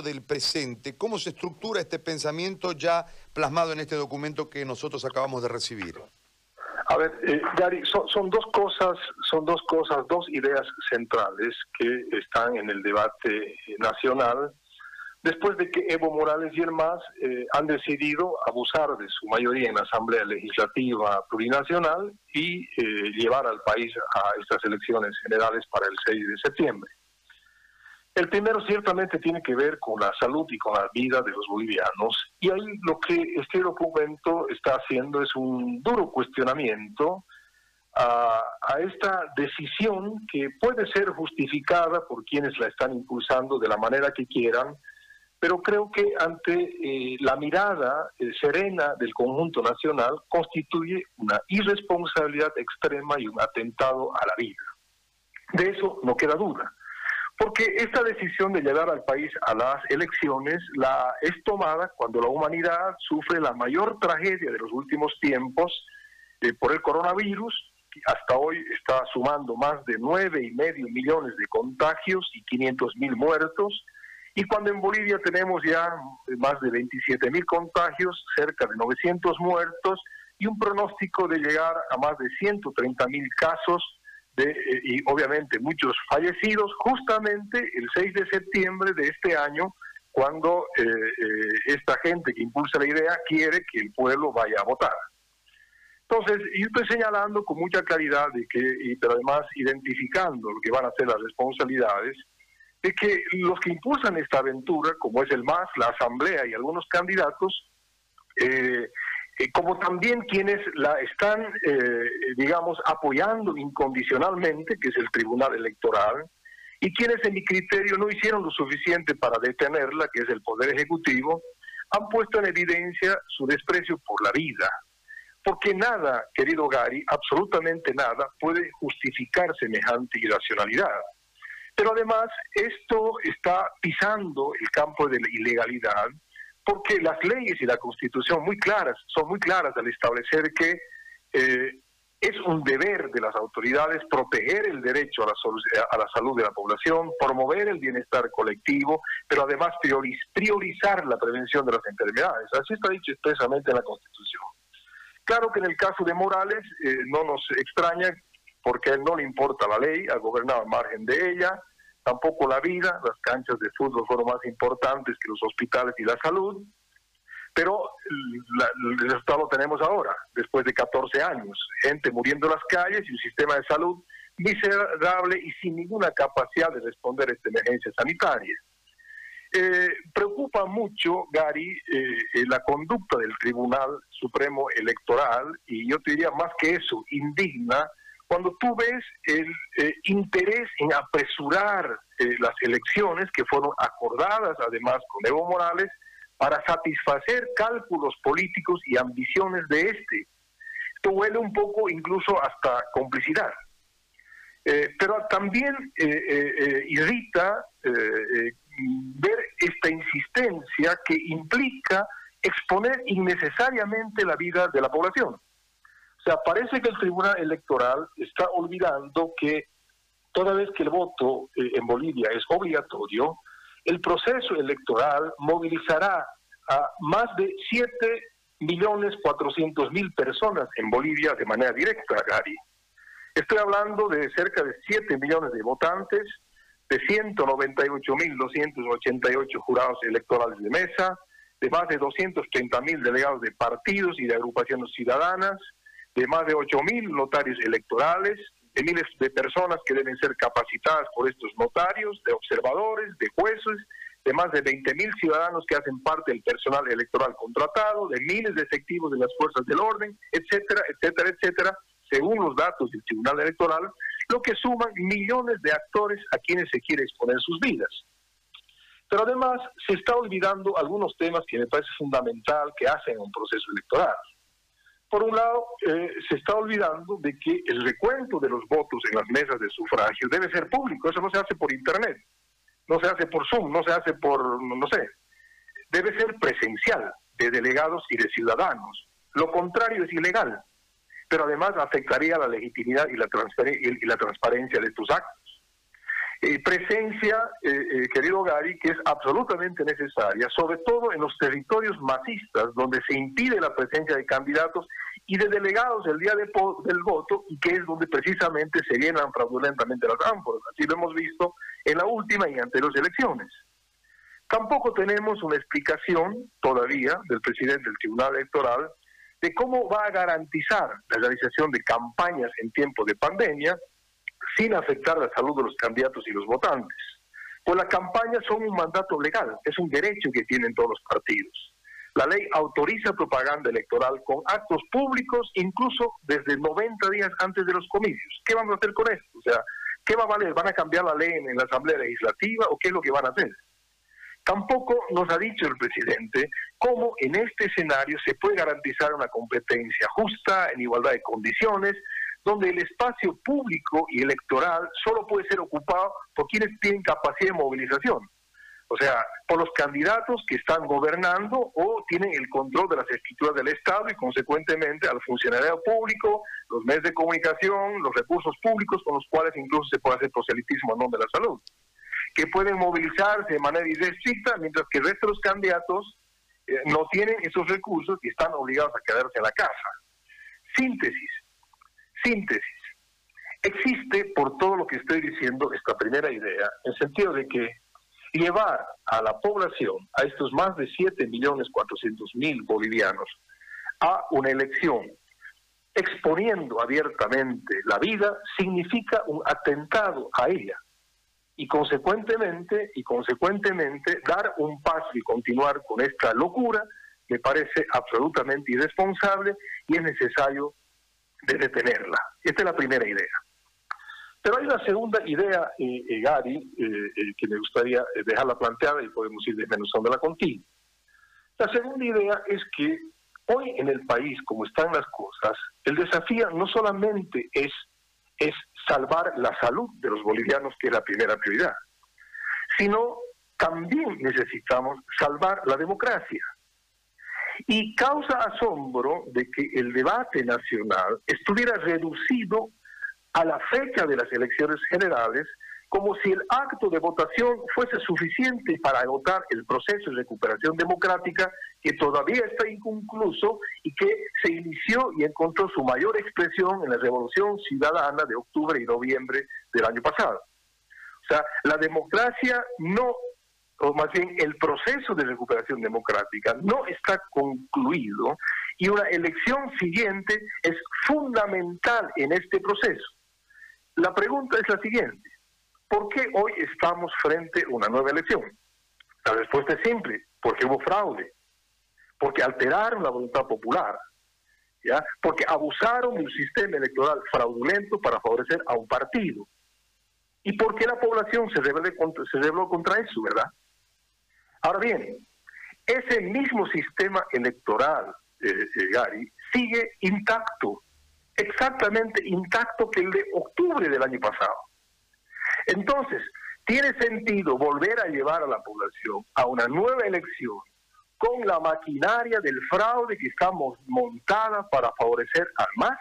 del presente, ¿cómo se estructura este pensamiento ya plasmado en este documento que nosotros acabamos de recibir? A ver, eh, Gary, son, dos cosas, son dos cosas, dos ideas centrales que están en el debate nacional después de que Evo Morales y el MAS eh, han decidido abusar de su mayoría en la Asamblea Legislativa Plurinacional y eh, llevar al país a estas elecciones generales para el 6 de septiembre. El primero ciertamente tiene que ver con la salud y con la vida de los bolivianos y ahí lo que este documento está haciendo es un duro cuestionamiento a, esta decisión que puede ser justificada por quienes la están impulsando de la manera que quieran, pero creo que ante eh, la mirada eh, serena del conjunto nacional constituye una irresponsabilidad extrema y un atentado a la vida. De eso no queda duda. Porque esta decisión de llevar al país a las elecciones la es tomada cuando la humanidad sufre la mayor tragedia de los últimos tiempos eh, por el coronavirus, que hasta hoy está sumando más de nueve y medio millones de contagios y 500 mil muertos, y cuando en Bolivia tenemos ya más de 27 mil contagios, cerca de 900 muertos y un pronóstico de llegar a más de 130 mil casos de, eh, y obviamente muchos fallecidos, justamente el 6 de septiembre de este año, cuando eh, eh, esta gente que impulsa la idea quiere que el pueblo vaya a votar. Entonces, yo estoy señalando con mucha claridad, de que, pero además identificando lo que van a ser las responsabilidades, de que los que impulsan esta aventura, como es el MAS, la Asamblea y algunos candidatos, eh, como también quienes la están, eh, digamos, apoyando incondicionalmente, que es el Tribunal Electoral, y quienes en mi criterio no hicieron lo suficiente para detenerla, que es el Poder Ejecutivo, han puesto en evidencia su desprecio por la vida. Porque nada, querido Gary, absolutamente nada, puede justificar semejante irracionalidad. Pero además, esto está pisando el campo de la ilegalidad, porque las leyes y la constitución muy claras, son muy claras al establecer que eh, es un deber de las autoridades proteger el derecho a la, a la, salud de la población, promover el bienestar colectivo, pero además priorizar la prevención de las enfermedades. Así está dicho expresamente en la Constitución. Claro que en el caso de Morales eh, no nos extraña porque a él no le importa la ley, ha gobernado al margen de ella, tampoco la vida, las canchas de fútbol fueron más importantes que los hospitales y la salud, pero el resultado lo tenemos ahora, después de 14 años, gente muriendo en las calles y un sistema de salud miserable y sin ninguna capacidad de responder a esta emergencia sanitaria. Eh, preocupa mucho, Gary, eh, eh, la conducta del Tribunal Supremo Electoral y yo te diría más que eso, indigna cuando tú ves el eh, interés en apresurar eh, las elecciones que fueron acordadas además con Evo Morales para satisfacer cálculos políticos y ambiciones de este. Esto huele un poco incluso hasta complicidad. Eh, pero también irrita ver esta insistencia que implica exponer innecesariamente la vida de la población. O sea, parece que el Tribunal Electoral está olvidando que toda vez que el voto eh, en Bolivia es obligatorio, el proceso electoral movilizará a más de 7 millones 400 mil personas en Bolivia de manera directa, Gary. Estoy hablando de cerca de 7 millones de votantes, de 198 mil 288 jurados electorales de mesa, de más de 230 mil delegados de partidos y de agrupaciones ciudadanas, de más de 8.000 notarios electorales, de miles de personas que deben ser capacitadas por estos notarios, de observadores, de jueces, de más de 20.000 ciudadanos que hacen parte del personal electoral contratado, de miles de efectivos de las fuerzas del orden, etcétera, etcétera, etcétera, según los datos del Tribunal Electoral, lo que suman millones de actores a quienes se quiere exponer sus vidas. Pero además se está olvidando algunos temas que me parece fundamental que hacen un proceso electoral por un lado, eh, se está olvidando de que el recuento de los votos en las mesas de sufragio debe ser público, eso no se hace por Internet, no se hace por Zoom, no se hace por, no sé, debe ser presencial, de delegados y de ciudadanos. Lo contrario es ilegal, pero además afectaría la legitimidad y la, y la transparencia de estos actos. Presencia, eh, eh, querido Gary, que es absolutamente necesaria, sobre todo en los territorios masistas, donde se impide la presencia de candidatos y de delegados el día del voto, y que es donde precisamente se llenan fraudulentamente las ánforas. Así lo hemos visto en la última y anteriores elecciones. Tampoco tenemos una explicación todavía del presidente del Tribunal Electoral de cómo va a garantizar la realización de campañas en tiempo de pandemia sin afectar la salud de los candidatos y los votantes. Pues las campañas son un mandato legal, es un derecho que tienen todos los partidos. La ley autoriza propaganda electoral con actos públicos, incluso desde 90 días antes de los comicios. ¿Qué vamos a hacer con esto? O sea, ¿qué va a valer? ¿Van a cambiar la ley en la Asamblea Legislativa o qué es lo que van a hacer? Tampoco nos ha dicho el presidente cómo en este escenario se puede garantizar una competencia justa, en igualdad de condiciones, donde el espacio público y electoral solo puede ser ocupado por quienes tienen capacidad de movilización. O sea, por los candidatos que están gobernando o tienen el control de las estructuras del Estado y consecuentemente al funcionario público, los medios de comunicación, los recursos públicos con los cuales incluso se puede hacer proselitismo a nombre de la salud, que pueden movilizarse de manera irrestricta mientras que el resto de los candidatos eh, no tienen esos recursos y están obligados a quedarse en la casa. Síntesis. Síntesis. Existe, por todo lo que estoy diciendo, esta primera idea, en sentido de que llevar a la población, a estos más de 7 millones 400 mil bolivianos, a una elección exponiendo abiertamente la vida, significa un atentado a ella. Y consecuentemente, y consecuentemente, dar un paso y continuar con esta locura me parece absolutamente irresponsable y es necesario de detenerla. Esta es la primera idea. Pero hay una segunda idea, eh, eh Gary, eh, eh, que me gustaría dejarla planteada y podemos ir la contigo. La segunda idea es que hoy en el país, como están las cosas, el desafío no solamente es, es salvar la salud de los bolivianos, que es la primera prioridad, sino también necesitamos salvar la democracia. Y causa asombro de que el debate nacional estuviera reducido a la fecha de las elecciones generales como si el acto de votación fuese suficiente para agotar el proceso de recuperación democrática que todavía está inconcluso y que se inició y encontró su mayor expresión en la Revolución Ciudadana de octubre y noviembre del año pasado. O sea, la democracia no o más bien el proceso de recuperación democrática no está concluido y una elección siguiente es fundamental en este proceso. La pregunta es la siguiente, ¿por qué hoy estamos frente a una nueva elección? La respuesta es simple, porque hubo fraude, porque alteraron la voluntad popular, ¿ya? porque abusaron de un sistema electoral fraudulento para favorecer a un partido. ¿Y por qué la población se rebeló contra, se contra eso, verdad? Ahora bien, ese mismo sistema electoral, eh, eh, Gary, sigue intacto, exactamente intacto que el de octubre del año pasado. Entonces, tiene sentido volver a llevar a la población a una nueva elección con la maquinaria del fraude que estamos montada para favorecer al más.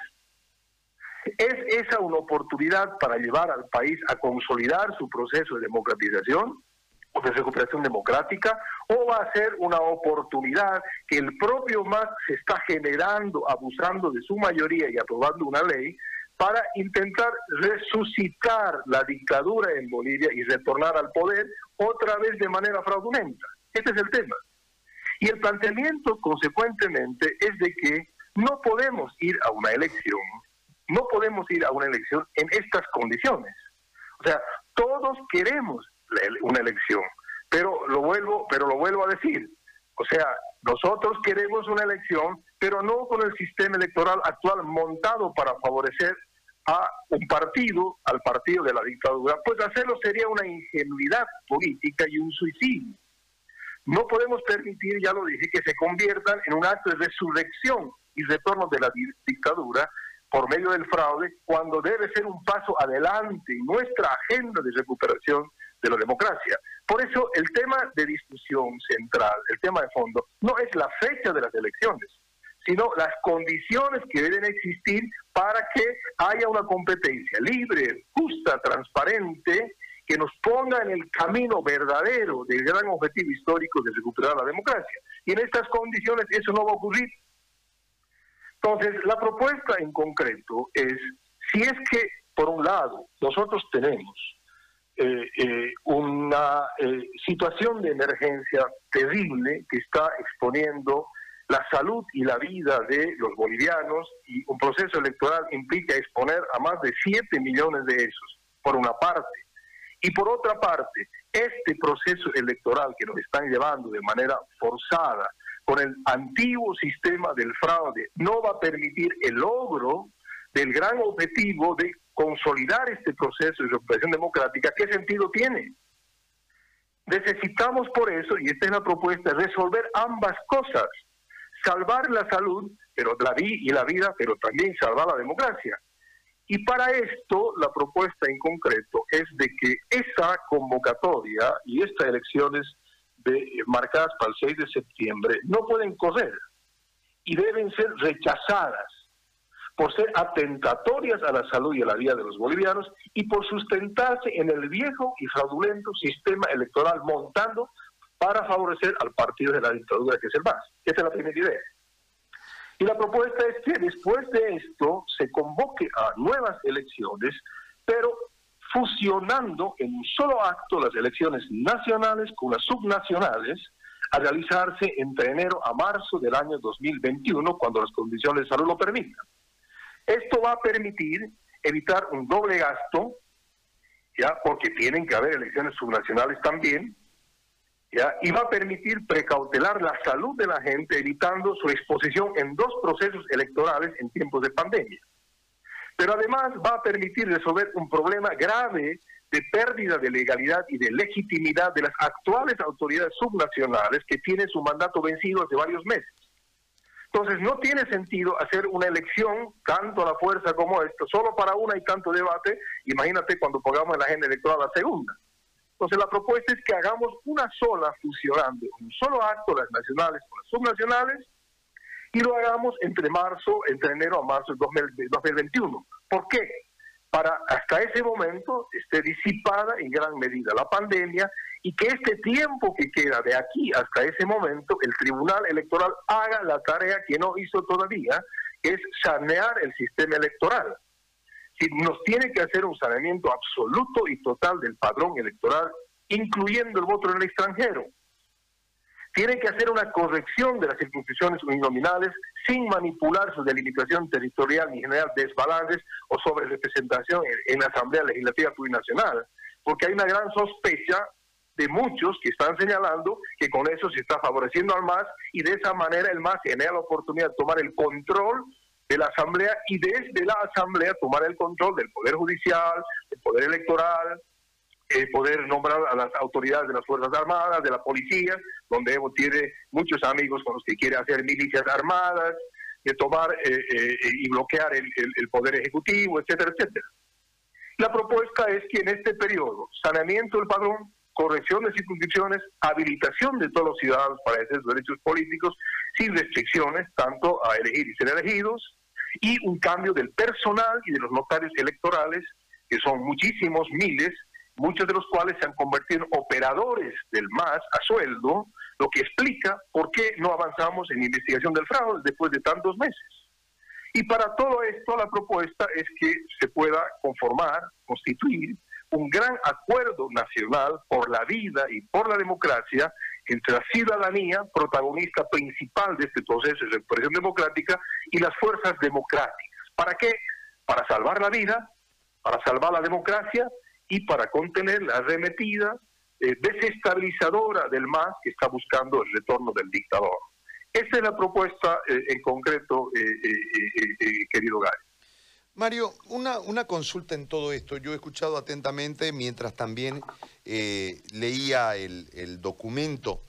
¿Es esa una oportunidad para llevar al país a consolidar su proceso de democratización? De recuperación democrática o va a ser una oportunidad que el propio MAS se está generando, abusando de su mayoría y aprobando una ley para intentar resucitar la dictadura en Bolivia y retornar al poder otra vez de manera fraudulenta. Este es el tema. Y el planteamiento, consecuentemente, es de que no podemos ir a una elección, no podemos ir a una elección en estas condiciones. O sea, todos queremos una elección. Pero lo vuelvo, pero lo vuelvo a decir. O sea, nosotros queremos una elección, pero no con el sistema electoral actual montado para favorecer a un partido, al partido de la dictadura, pues hacerlo sería una ingenuidad política y un suicidio. No podemos permitir, ya lo dije, que se conviertan en un acto de resurrección y retorno de la dictadura por medio del fraude, cuando debe ser un paso adelante en nuestra agenda de recuperación de la democracia. Por eso el tema de discusión central, el tema de fondo, no es la fecha de las elecciones, sino las condiciones que deben existir para que haya una competencia libre, justa, transparente, que nos ponga en el camino verdadero del gran objetivo histórico de recuperar la democracia. Y en estas condiciones eso no va a ocurrir. Entonces, la propuesta en concreto es, si es que, por un lado, nosotros tenemos una eh, situación de emergencia terrible que está exponiendo la salud y la vida de los bolivianos y un proceso electoral implica exponer a más de 7 millones de esos, por una parte. Y por otra parte, este proceso electoral que nos están llevando de manera forzada con el antiguo sistema del fraude no va a permitir el logro del gran objetivo de consolidar este proceso de recuperación democrática, ¿qué sentido tiene? Necesitamos por eso, y esta es la propuesta, resolver ambas cosas, salvar la salud pero la y la vida, pero también salvar la democracia. Y para esto, la propuesta en concreto es de que esa convocatoria y estas elecciones de, marcadas para el 6 de septiembre no pueden correr y deben ser rechazadas por ser atentatorias a la salud y a la vida de los bolivianos y por sustentarse en el viejo y fraudulento sistema electoral montando para favorecer al partido de la dictadura que es el MAS. Esta es la primera idea. Y la propuesta es que después de esto se convoque a nuevas elecciones, pero fusionando en un solo acto las elecciones nacionales con las subnacionales, a realizarse entre enero a marzo del año 2021, cuando las condiciones de salud lo permitan. Esto va a permitir evitar un doble gasto, ya porque tienen que haber elecciones subnacionales también, ya y va a permitir precautelar la salud de la gente, evitando su exposición en dos procesos electorales en tiempos de pandemia. Pero además va a permitir resolver un problema grave de pérdida de legalidad y de legitimidad de las actuales autoridades subnacionales que tienen su mandato vencido hace varios meses. Entonces, no tiene sentido hacer una elección, tanto a la fuerza como esto, solo para una y tanto debate. Imagínate cuando pongamos en la agenda electoral la segunda. Entonces, la propuesta es que hagamos una sola fusionando un solo acto las nacionales con las subnacionales y lo hagamos entre marzo, entre enero a marzo del 2021. ¿Por qué? Para hasta ese momento esté disipada en gran medida la pandemia y que este tiempo que queda de aquí hasta ese momento, el Tribunal Electoral haga la tarea que no hizo todavía, que es sanear el sistema electoral. Si nos tiene que hacer un saneamiento absoluto y total del padrón electoral, incluyendo el voto en el extranjero. Tiene que hacer una corrección de las circunscripciones uninominales sin manipular su delimitación territorial ni generar desbalances o sobre representación en la Asamblea Legislativa Plurinacional, porque hay una gran sospecha de muchos que están señalando que con eso se está favoreciendo al MAS y de esa manera el MAS genera la oportunidad de tomar el control de la Asamblea y desde la Asamblea tomar el control del Poder Judicial, del Poder Electoral, eh, poder nombrar a las autoridades de las Fuerzas Armadas, de la policía, donde Evo tiene muchos amigos con los que quiere hacer milicias armadas, de tomar eh, eh, y bloquear el, el Poder Ejecutivo, etcétera, etcétera. La propuesta es que en este periodo, saneamiento del padrón, corrección de circunscripciones, habilitación de todos los ciudadanos para ejercer derechos políticos sin restricciones, tanto a elegir y ser elegidos, y un cambio del personal y de los notarios electorales, que son muchísimos miles, muchos de los cuales se han convertido en operadores del MAS a sueldo, lo que explica por qué no avanzamos en investigación del fraude después de tantos meses. Y para todo esto la propuesta es que se pueda conformar, constituir un gran acuerdo nacional por la vida y por la democracia entre la ciudadanía, protagonista principal de este proceso de recuperación democrática, y las fuerzas democráticas. ¿Para qué? Para salvar la vida, para salvar la democracia y para contener la arremetida eh, desestabilizadora del MAS que está buscando el retorno del dictador. Esa es la propuesta eh, en concreto, eh, querido Gary. Mario, una, una, consulta en todo esto. Yo he escuchado atentamente mientras también leía el, documento.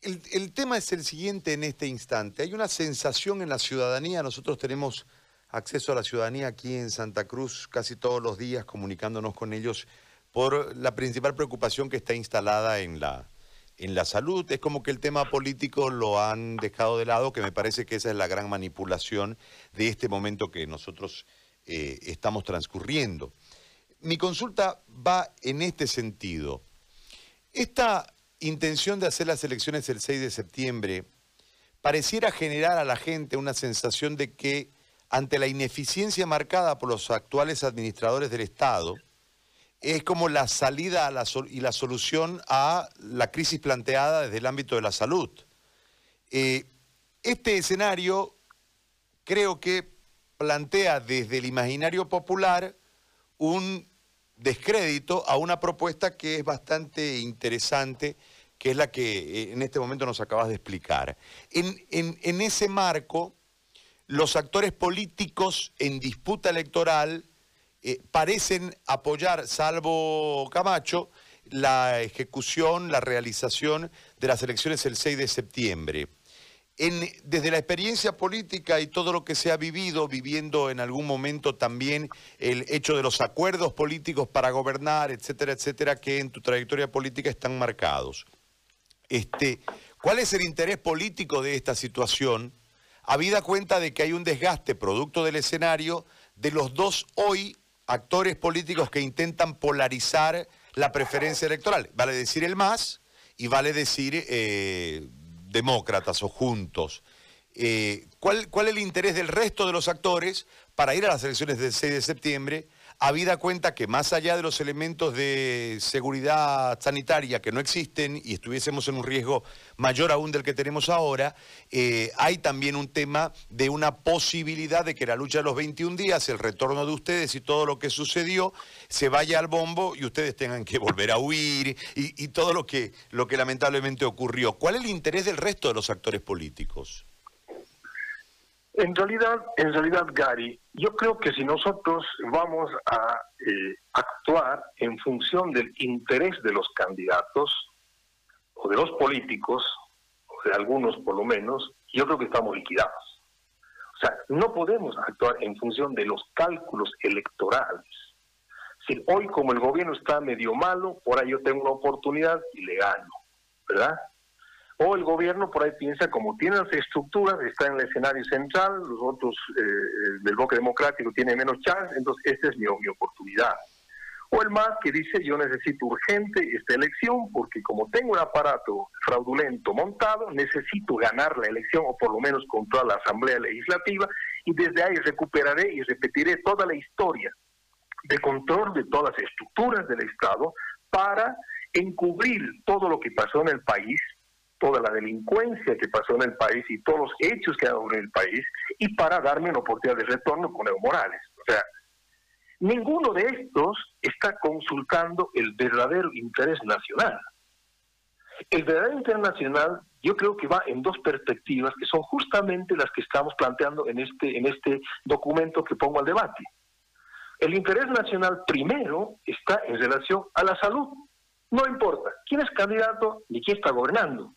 El, el, tema es el siguiente en este instante. Hay una sensación en la ciudadanía. Nosotros tenemos acceso a la ciudadanía aquí en Santa Cruz casi todos los días comunicándonos con ellos por la principal preocupación que está instalada en la, en la salud. Es como que el tema político lo han dejado de lado, que me parece que esa es la gran manipulación de este momento que nosotros eh, estamos transcurriendo. mi consulta va en este sentido. Esta intención de hacer las elecciones el 6 de septiembre pareciera generar a la gente una sensación de que ante la ineficiencia marcada por los actuales administradores del Estado, es como la salida y la solución a la crisis planteada desde el ámbito de la salud. Eh, este escenario creo que plantea desde el imaginario popular un descrédito a una propuesta que es bastante interesante, que es la que eh, en este momento nos acabas de explicar. En, ese marco, los actores políticos en disputa electoral eh, parecen apoyar, salvo Camacho, la ejecución, la realización de las elecciones el 6 de septiembre desde la experiencia política y todo lo que se ha vivido, viviendo en algún momento también el hecho de los acuerdos políticos para gobernar, etcétera, etcétera, que en tu trayectoria política están marcados. Este, ¿Cuál es el interés político de esta situación? Habida cuenta de que hay un desgaste producto del escenario de los dos hoy actores políticos que intentan polarizar la preferencia electoral. Vale decir el MAS y vale decir eh, demócratas o juntos. Eh, ¿cuál, ¿Cuál es el interés del resto de los actores para ir a las elecciones del 6 de septiembre? Habida cuenta que más allá de los elementos de seguridad sanitaria que no existen y estuviésemos en un riesgo mayor aún del que tenemos ahora, eh, hay también un tema de una posibilidad de que la lucha de los 21 días, el retorno de ustedes y todo lo que sucedió, se vaya al bombo y ustedes tengan que volver a huir y, todo lo que, lo que lamentablemente ocurrió. ¿Cuál es el interés del resto de los actores políticos? En realidad, en realidad, Gary, yo creo que si nosotros vamos a eh, actuar en función del interés de los candidatos o de los políticos, de algunos por lo menos, yo creo que estamos liquidados. O sea, no podemos actuar en función de los cálculos electorales. Si hoy como el gobierno está medio malo, por ahí yo tengo una oportunidad y le gano, ¿verdad? O el gobierno por ahí piensa como tiene las estructuras, está en el escenario central, los otros eh, del bloque democrático tienen menos chance, entonces esta es mi, mi oportunidad. O el MAS que dice yo necesito urgente esta elección porque como tengo un aparato fraudulento montado, necesito ganar la elección o por lo menos controlar la Asamblea Legislativa y desde ahí recuperaré y repetiré toda la historia de control de todas las estructuras del Estado para encubrir todo lo que pasó en el país toda la delincuencia que pasó en el país y todos los hechos que ha habido en el país y para darme una oportunidad de retorno con Evo Morales. O sea, ninguno de estos está consultando el verdadero interés nacional. El verdadero interés nacional yo creo que va en dos perspectivas que son justamente las que estamos planteando en este, en este documento que pongo al debate. El interés nacional primero está en relación a la salud. No importa quién es candidato ni quién está gobernando.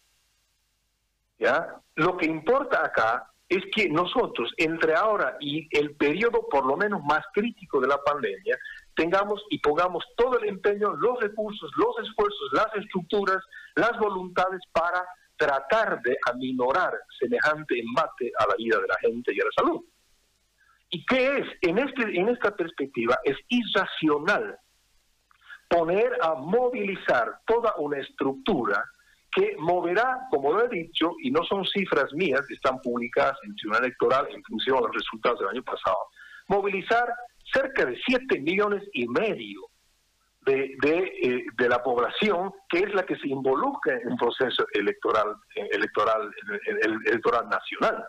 ¿Ya? Lo que importa acá es que nosotros, entre ahora y el periodo por lo menos más crítico de la pandemia, tengamos y pongamos todo el empeño, los recursos, los esfuerzos, las estructuras, las voluntades para tratar de aminorar semejante embate a la vida de la gente y a la salud. ¿Y qué es? En, este, en esta perspectiva es irracional poner a movilizar toda una estructura que moverá, como lo he dicho, y no son cifras mías están publicadas en Tribunal Electoral en función de los resultados del año pasado, movilizar cerca de 7 millones y medio de, eh, de, la población que es la que se involucra en un proceso electoral, electoral, electoral nacional.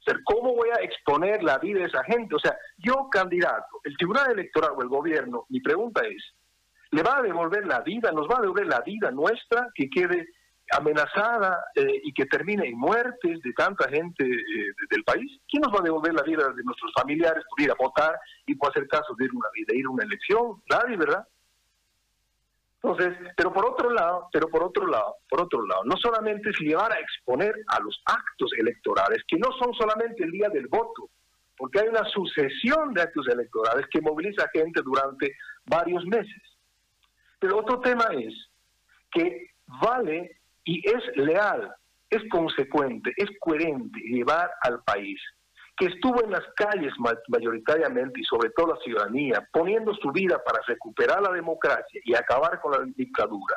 O sea, ¿cómo voy a exponer la vida de esa gente? O sea, yo candidato, el Tribunal Electoral o el gobierno, mi pregunta es, ¿le va a devolver la vida, nos va a devolver la vida nuestra que quede amenazada eh, y que termine en muertes de tanta gente eh, del país, ¿quién nos va a devolver la vida de nuestros familiares por ir a votar y por hacer caso de ir, una, de ir a una elección? Nadie, ¿verdad? Entonces, pero por otro lado, pero por otro lado, por otro lado, no solamente es llevar a exponer a los actos electorales, que no son solamente el día del voto, porque hay una sucesión de actos electorales que moviliza gente durante varios meses. Pero otro tema es que vale y es leal, es consecuente, es coherente llevar al país que estuvo en las calles mayoritariamente y sobre todo la ciudadanía, poniendo su vida para recuperar la democracia y acabar con la dictadura,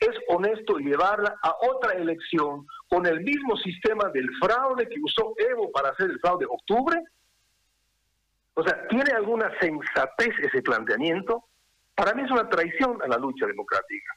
es honesto llevarla a otra elección con el mismo sistema del fraude que usó Evo para hacer el fraude de octubre? O sea, ¿tiene alguna sensatez ese planteamiento? Para mí es una traición a la lucha democrática.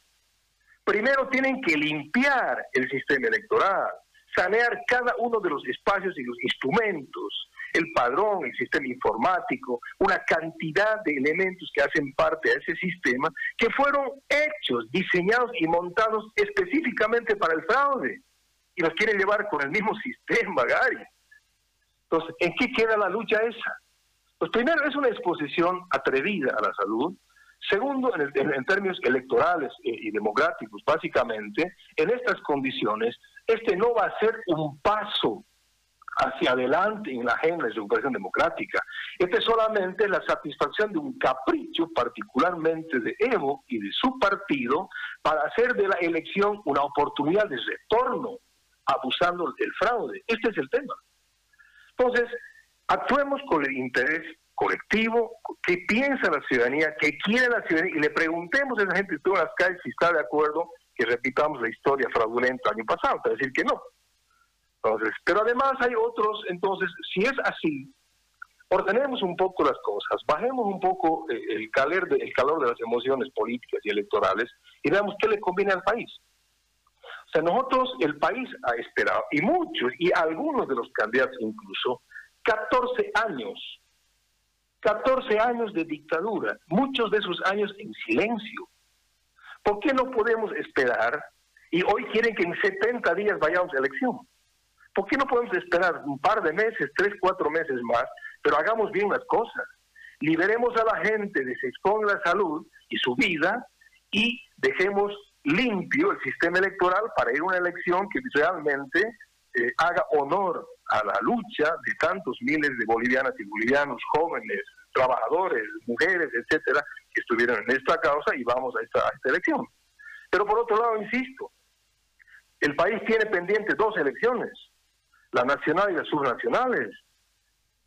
Primero tienen que limpiar el sistema electoral, sanear cada uno de los espacios y los instrumentos, el padrón, el sistema informático, una cantidad de elementos que hacen parte de ese sistema que fueron hechos, diseñados y montados específicamente para el fraude. Y los quieren llevar con el mismo sistema, Gary. Entonces, ¿en qué queda la lucha esa? Pues primero es una exposición atrevida a la salud. Segundo, en, términos electorales y democráticos, básicamente, en estas condiciones, este no va a ser un paso hacia adelante en la agenda de recuperación democrática. Este es solamente la satisfacción de un capricho, particularmente de Evo y de su partido, para hacer de la elección una oportunidad de retorno, abusando del fraude. Este es el tema. Entonces, actuemos con el interés colectivo, qué piensa la ciudadanía, qué quiere la ciudadanía, y le preguntemos a esa gente en las calles si está de acuerdo que repitamos la historia fraudulenta del año pasado, para decir que no. Entonces, pero además hay otros, entonces, si es así, ordenemos un poco las cosas, bajemos un poco eh, el calor, el calor de las emociones políticas y electorales y veamos qué le conviene al país. O sea, nosotros, el país ha esperado, y muchos, y algunos de los candidatos incluso, 14 años, 14 años de dictadura, muchos de esos años en silencio. ¿Por qué no podemos esperar? Y hoy quieren que en 70 días vayamos a elección. ¿Por qué no podemos esperar un par de meses, tres, cuatro meses más, pero hagamos bien las cosas? Liberemos a la gente de se exponga la salud y su vida y dejemos limpio el sistema electoral para ir a una elección que realmente haga honor a la lucha de tantos miles de bolivianas y bolivianos, jóvenes, trabajadores, mujeres, etcétera, que estuvieron en esta causa y vamos a esta, elección. Pero por otro lado, insisto, el país tiene pendientes dos elecciones, la nacional y las subnacionales.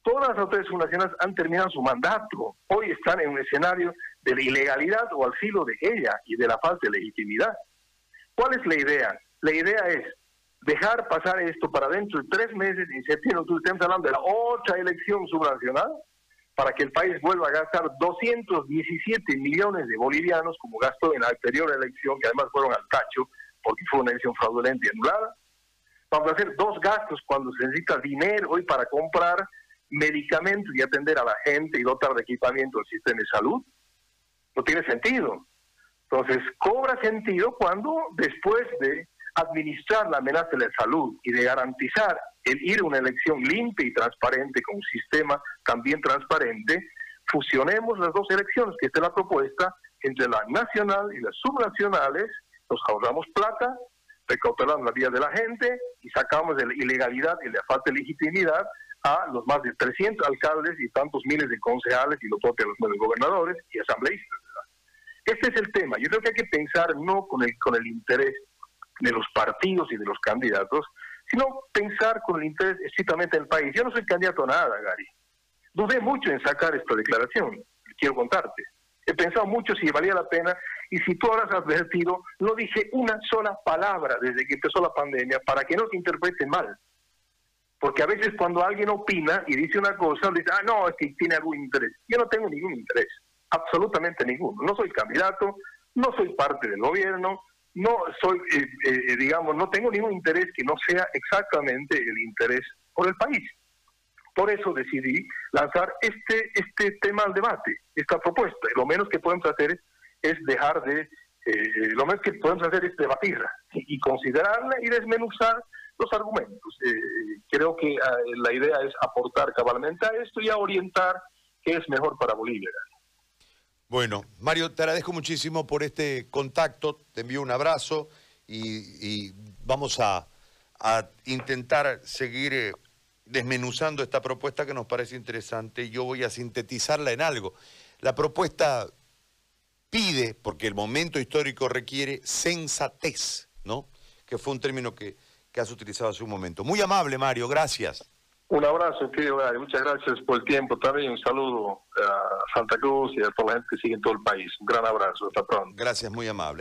Todas las autoridades subnacionales han terminado su mandato. Hoy están en un escenario de la ilegalidad o al filo de ella y de la falta de legitimidad. ¿Cuál es la idea? La idea es dejar pasar esto para dentro de tres meses, en septiembre, tú estamos hablando de la otra elección subnacional, para que el país vuelva a gastar 217 millones de bolivianos como gastó en la anterior elección, que además fueron al tacho, porque fue una elección fraudulenta y anulada. Vamos a hacer dos gastos cuando se necesita dinero hoy para comprar medicamentos y atender a la gente y dotar de equipamiento al sistema de salud. No tiene sentido. Entonces, cobra sentido cuando después de administrar la amenaza de la salud y de garantizar el ir a una elección limpia y transparente con un sistema también transparente, fusionemos las dos elecciones, que esta es la propuesta, entre la nacional y las subnacionales, nos ahorramos plata, recautelamos la vida de la gente y sacamos de la ilegalidad y la falta de legitimidad a los más de 300 alcaldes y tantos miles de concejales y los propios los gobernadores y asambleístas. Este es el tema. Yo creo que hay que pensar no con el, con el interés de los partidos y de los candidatos, sino pensar con el interés estrictamente del país. Yo no soy candidato a nada, Gary. Dudé mucho en sacar esta declaración, quiero contarte. He pensado mucho si valía la pena y si tú habrás advertido, no dije una sola palabra desde que empezó la pandemia para que no se interprete mal. Porque a veces cuando alguien opina y dice una cosa, dice, ah, no, es que tiene algún interés. Yo no tengo ningún interés, absolutamente ninguno. No soy candidato, no soy parte del gobierno, no soy, eh, eh, digamos, no tengo ningún interés que no sea exactamente el interés por el país. Por eso decidí lanzar este, este tema al debate, esta propuesta. Lo menos que podemos hacer es dejar de, eh, lo menos que podemos hacer es debatirla y, considerarla y desmenuzar los argumentos. creo que la idea es aportar cabalmente a esto y a orientar qué es mejor para Bolivia. Bueno, Mario, te agradezco muchísimo por este contacto, te envío un abrazo y, vamos a, intentar seguir eh, desmenuzando esta propuesta que nos parece interesante. Yo voy a sintetizarla en algo. La propuesta pide, porque el momento histórico requiere sensatez, ¿no? Que fue un término que, que has utilizado hace un momento. Muy amable, Mario, gracias. Un abrazo, querido Gary. Muchas gracias por el tiempo también. Un saludo a Santa Cruz y a toda la gente que sigue en todo el país. Un gran abrazo. Hasta pronto. Gracias, muy amable.